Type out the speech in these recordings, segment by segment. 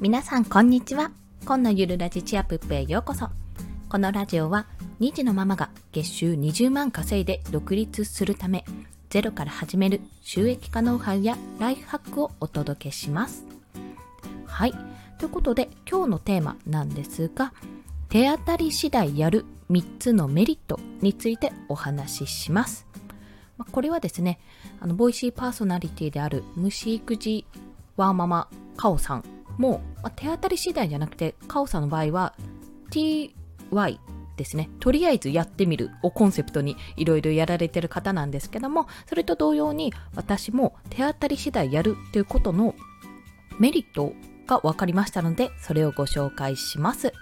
皆さんこんにちは。今のゆるラジチアプップへようこそ。このラジオは2児のママが月収20万稼いで独立するためゼロから始める収益化ノウハウやライフハックをお届けします。はい。ということで今日のテーマなんですが手当たり次第やる3つのメリットについてお話しします。これはですねあのボイシーパーソナリティである虫育児ワーママカオさんもう、まあ、手当たり次第じゃなくて、カオさんの場合は TY ですね。とりあえずやってみるをコンセプトにいろいろやられてる方なんですけども、それと同様に私も手当たり次第やるということのメリットが分かりましたので、それをご紹介します。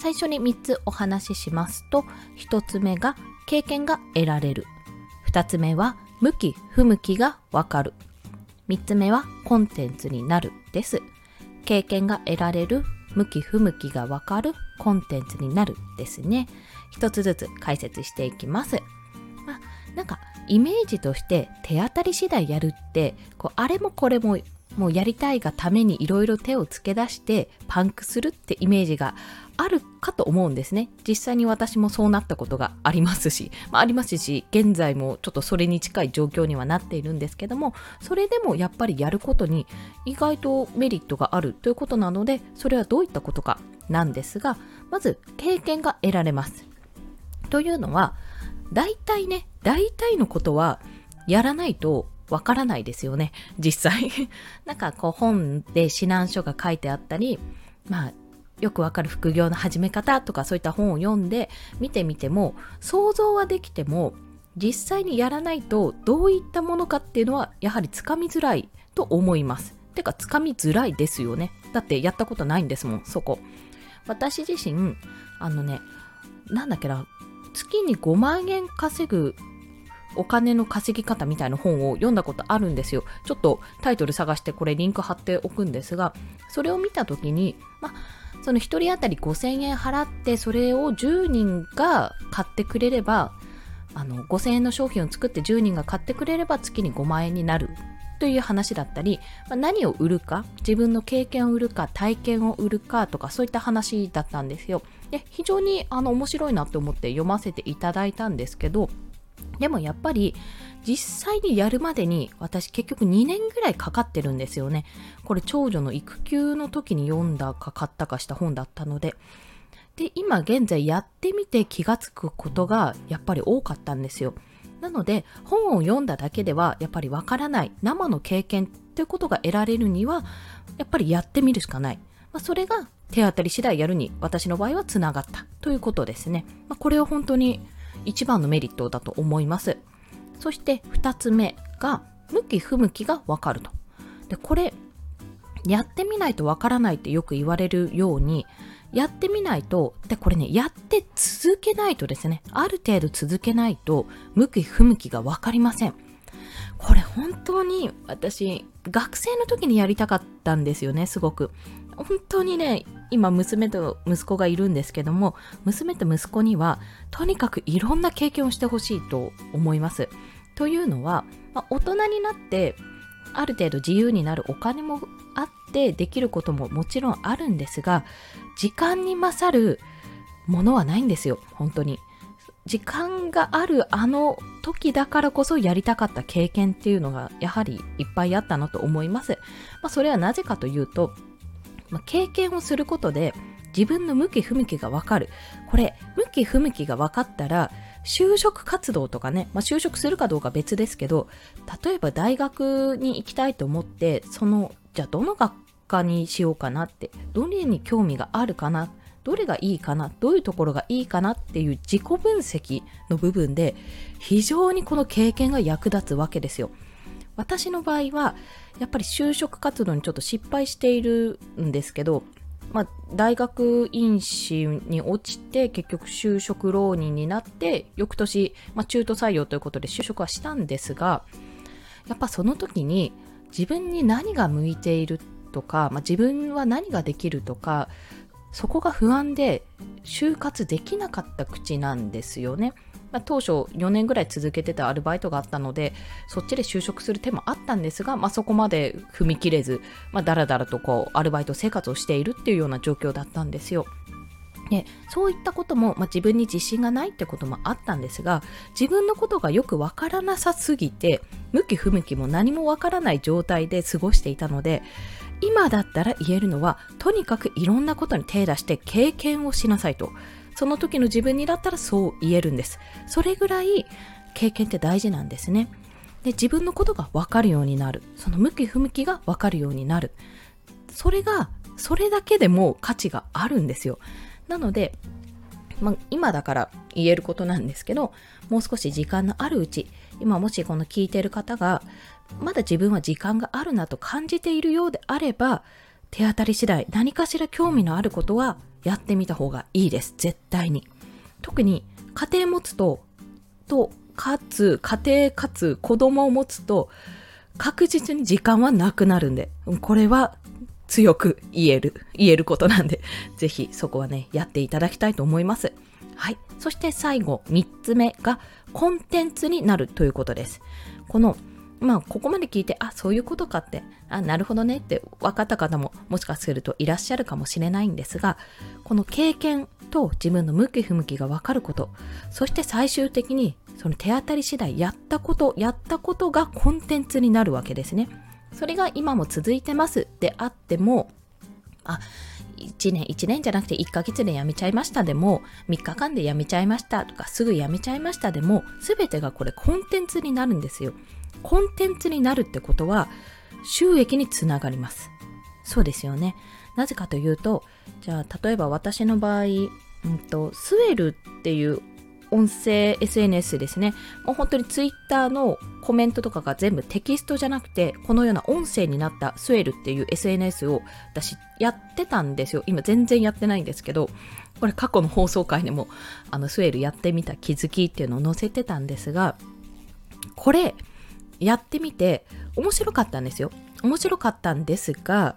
最初に3つお話ししますと、1つ目が経験が得られる。2つ目は向き不向きがわかる。3つ目はコンテンツになるです。経験が得られる向き不向きがわかるコンテンツになるですね。一つずつ解説していきます。まあなんかイメージとして手当たり次第やるってこうあれもこれももうやりたいがためにいろいろ手をつけ出してパンクするってイメージがあるかと思うんですね。実際に私もそうなったことがありますし、まあ、ありますし、現在もちょっとそれに近い状況にはなっているんですけども、それでもやっぱりやることに意外とメリットがあるということなので、それはどういったことかなんですが、まず経験が得られます。というのは、大体ね、大体のことはやらないとわからないですよね、実際。なんかこう本で指南書が書いてあったり、まあよくわかる副業の始め方とかそういった本を読んで見てみても想像はできても実際にやらないとどういったものかっていうのはやはりつかみづらいと思います。てかつかみづらいですよね。だってやったことないんですもん、そこ。私自身、あのね、なんだっけな、月に5万円稼ぐお金の稼ぎ方みたいな本を読んだことあるんですよ。ちょっとタイトル探してこれリンク貼っておくんですが、それを見たときに、まあ、その1人当たり5000円払ってそれを10人が買ってくれればあの5000円の商品を作って10人が買ってくれれば月に5万円になるという話だったり、まあ、何を売るか自分の経験を売るか体験を売るかとかそういった話だったんですよ。で非常にあの面白いなと思って読ませていただいたんですけどでもやっぱり実際にやるまでに私結局2年ぐらいかかってるんですよね。これ長女の育休の時に読んだか買ったかした本だったので。で、今現在やってみて気がつくことがやっぱり多かったんですよ。なので本を読んだだけではやっぱりわからない生の経験っていうことが得られるにはやっぱりやってみるしかない。まあ、それが手当たり次第やるに私の場合はつながったということですね。まあ、これは本当に一番のメリットだと思います。そして2つ目が向き不向きがわかると。で、これ、やってみないとわからないってよく言われるように、やってみないと、で、これね、やって続けないとですね、ある程度続けないと、向き不向きがわかりません。これ本当に私、学生の時にやりたかったんですよね、すごく。本当にね、今娘と息子がいるんですけども、娘と息子には、とにかくいろんな経験をしてほしいと思います。というのは、まあ、大人になってある程度自由になるお金もあってできることももちろんあるんですが時間に勝るものはないんですよ本当に時間があるあの時だからこそやりたかった経験っていうのがやはりいっぱいあったなと思います、まあ、それはなぜかというと、まあ、経験をすることで自分の向き不向きがわかるこれ向き不向きが分かったら就職活動とかね、まあ、就職するかどうか別ですけど、例えば大学に行きたいと思って、その、じゃあどの学科にしようかなって、どれに興味があるかな、どれがいいかな、どういうところがいいかなっていう自己分析の部分で、非常にこの経験が役立つわけですよ。私の場合は、やっぱり就職活動にちょっと失敗しているんですけど、まあ、大学院士に落ちて結局就職浪人になって翌年、まあ、中途採用ということで就職はしたんですがやっぱその時に自分に何が向いているとか、まあ、自分は何ができるとかそこが不安で就活できなかった口なんですよね。まあ、当初4年ぐらい続けてたアルバイトがあったのでそっちで就職する手もあったんですが、まあ、そこまで踏み切れず、まあ、だらだらとこうアルバイト生活をしているっていうような状況だったんですよ。でそういったことも、まあ、自分に自信がないってこともあったんですが自分のことがよくわからなさすぎて向き不向きも何もわからない状態で過ごしていたので今だったら言えるのはとにかくいろんなことに手出して経験をしなさいとその時の自分にだったらそう言えるんです。それぐらい経験って大事なんですね。で自分のことが分かるようになる。その向き不向きが分かるようになる。それがそれだけでも価値があるんですよ。なので、まあ、今だから言えることなんですけどもう少し時間のあるうち今もしこの聞いてる方がまだ自分は時間があるなと感じているようであれば手当たり次第何かしら興味のあることはやってみた方がいいです絶対に特に家庭持つととかつ家庭かつ子供を持つと確実に時間はなくなるんでこれは強く言える、言えることなんで、ぜひそこはね、やっていただきたいと思います。はい。そして最後、3つ目が、コンテンツになるということです。この、まあ、ここまで聞いて、あ、そういうことかって、あ、なるほどねって分かった方ももしかするといらっしゃるかもしれないんですが、この経験と自分の向き不向きが分かること、そして最終的にその手当たり次第やったこと、やったことがコンテンツになるわけですね。それが今も続いてますであっても、あ、1年、1年じゃなくて1ヶ月で辞めちゃいましたでも、3日間で辞めちゃいましたとか、すぐ辞めちゃいましたでも、全てがこれコンテンツになるんですよ。コンテンツになるってことは、収益につながります。そうですよね。なぜかというと、じゃあ、例えば私の場合、うんと、スウェルっていう音声 SNS ですね。もう本当に Twitter のコメントとかが全部テキストじゃなくて、このような音声になったスウェルっていう SNS を私やってたんですよ。今全然やってないんですけど、これ過去の放送回でもあのスウェルやってみた気づきっていうのを載せてたんですが、これやってみて面白かったんですよ。面白かったんですが、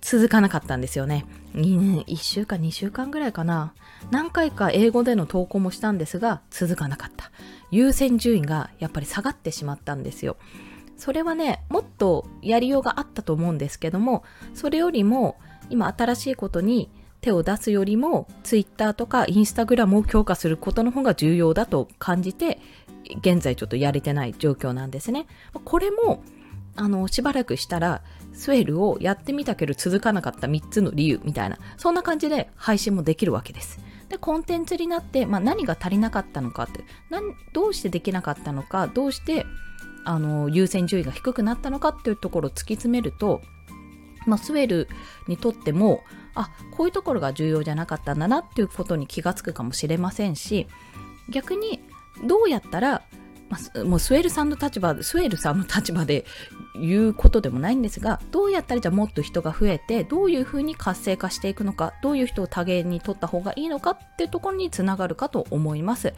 続かなかったんですよね。1週間、2週間ぐらいかな。何回か英語での投稿もしたんですが、続かなかった。優先順位がやっぱり下がってしまったんですよ。それはね、もっとやりようがあったと思うんですけども、それよりも今新しいことに手を出すよりも Twitter とか Instagram を強化することの方が重要だと感じて現在ちょっとやれてない状況なんですね。これもあのしばらくしたらスウェルをやってみたけど続かなかった3つの理由みたいなそんな感じで配信もできるわけです。でコンテンツになって、まあ、何が足りなかったのかってどうしてできなかったのかどうしてあの優先順位が低くなったのかっていうところを突き詰めると、まあ、スウェルにとってもあこういうところが重要じゃなかったんだなっていうことに気がつくかもしれませんし逆にどうやったらまあ、もうスウェルさんの立場スウェルさんの立場で言うことでもないんですがどうやったらじゃあもっと人が増えてどういうふうに活性化していくのかどういう人を多元に取った方がいいのかっていうところにつながるかと思います。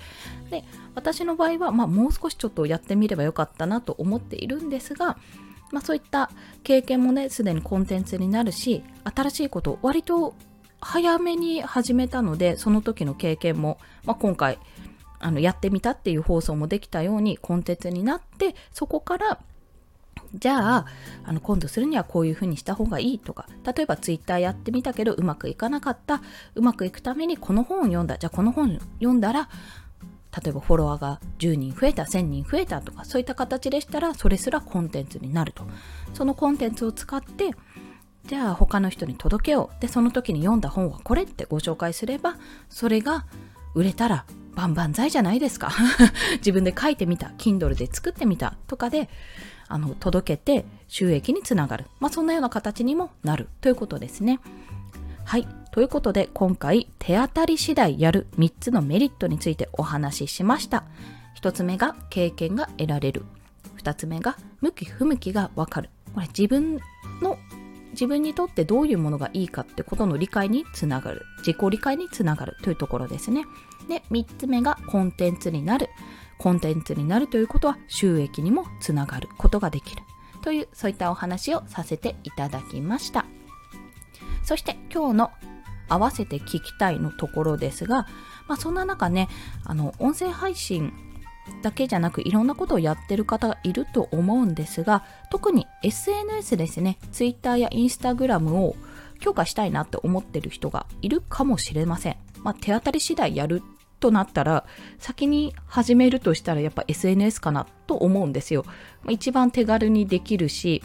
で私の場合は、まあ、もう少しちょっとやってみればよかったなと思っているんですがまあ、そういった経験もねすでにコンテンツになるし新しいこと割と早めに始めたのでその時の経験も、まあ、今回あのやってみたっていう放送もできたようにコンテンツになってそこからじゃああの今度するにはこういうふうにした方がいいとか例えばツイッターやってみたけどうまくいかなかったうまくいくためにこの本を読んだ。じゃあこの本読んだら例えばフォロワーが10人増えた1000人増えたとかそういった形でしたらそれすらコンテンツになると。そのコンテンツを使ってじゃあ他の人に届けよう。でその時に読んだ本はこれってご紹介すればそれが売れたら万々歳じゃないですか。自分で書いてみた Kindle で作ってみたとかであの届けて収益につながる、まあ、そんなような形にもなる。ということですね。はい。ということで今回手当たり次第やる3つのメリットについてお話ししました。1つ目が経験が得られる。2つ目が向き不向きがわかる。これ自分の自分にとってどういうものがいいかってことの理解につながる。自己理解につながるというところですね。で3つ目がコンテンツになる。コンテンツになるということは収益にもつながることができる。というそういったお話をさせていただきました。そして今日の合わせて聞きたいのところですが、まあ、そんな中ねあの音声配信だけじゃなくいろんなことをやってる方いると思うんですが特に SNS ですね。Twitter や Instagram を強化したいなって思ってる人がいるかもしれません、まあ、手当たり次第やるとなったら先に始めるとしたらやっぱ SNS かなと思うんですよ、まあ、一番手軽にできるし、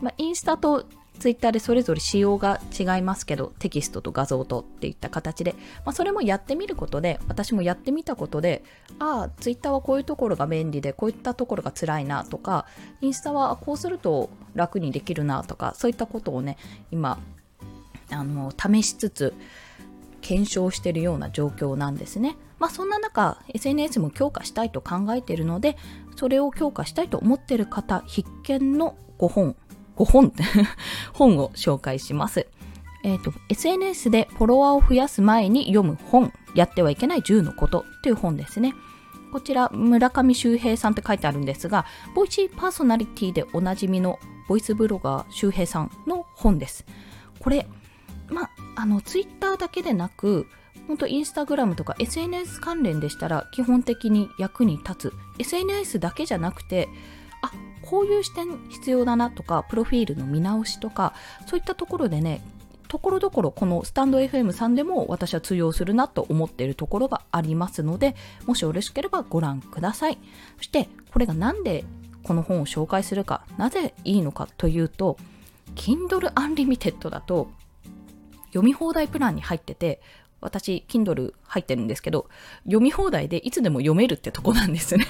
まあ、インスタとツイッターでそれぞれ仕様が違いますけどテキストと画像とっていった形で、まあ、それもやってみることで私もやってみたことでああツイッターはこういうところが便利でこういったところが辛いなとかインスタはこうすると楽にできるなとかそういったことをね今あの試しつつ検証しているような状況なんですね。まあそんな中 SNS も強化したいと考えているのでそれを強化したいと思っている方必見の5本5本 本を紹介します。えっ、ー、と、SNS でフォロワーを増やす前に読む本、やってはいけない10のことという本ですね。こちら、村上周平さんって書いてあるんですが、ボイシーパーソナリティでおなじみのボイスブロガー周平さんの本です。これ、まあ、の、ツイッターだけでなく、本当インスタグラムとか SNS 関連でしたら基本的に役に立つ。SNS だけじゃなくて、こういう視点必要だなとかプロフィールの見直しとかそういったところでねところどころこのスタンド FM さんでも私は通用するなと思っているところがありますのでもしよろしければご覧ください。そしてこれが何でこの本を紹介するかなぜいいのかというと Kindle Unlimited だと読み放題プランに入ってて私、Kindle 入ってるんですけど、読み放題でいつでも読めるってとこなんですね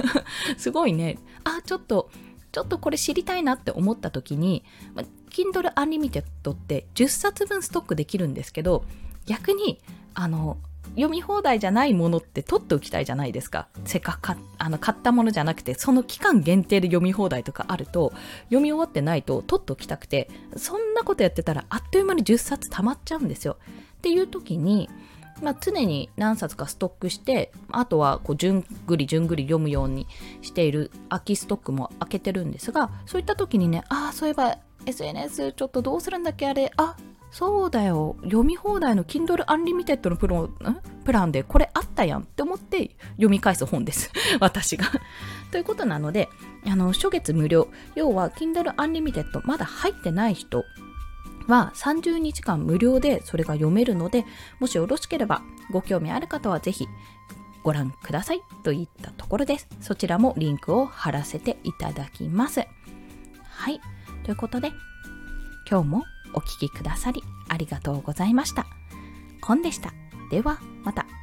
すごいね。あ、ちょっと、ちょっとこれ知りたいなって思った時に、ま Kindle Unlimited って10冊分ストックできるんですけど、逆に、あの、読み放題じゃないものって取っておきたいじゃないですか。せっかくあの買ったものじゃなくて、その期間限定で読み放題とかあると、読み終わってないと取っておきたくて、そんなことやってたらあっという間に10冊溜まっちゃうんですよ。っていう時に、まあ、常に何冊かストックしてあとはこうじゅんぐりじゅんぐり読むようにしている空きストックも開けてるんですがそういった時にねああそういえば SNS ちょっとどうするんだっけあれあそうだよ読み放題の Kindle Unlimited のプロプランでこれあったやんって思って読み返す本です 私が ということなのであの初月無料要は Kindle Unlimited まだ入ってない人は30日間無料でそれが読めるので、もしよろしければご興味ある方はぜひご覧くださいといったところです。そちらもリンクを貼らせていただきます。はい。ということで、今日もお聴きくださりありがとうございました。コンでした。ではまた。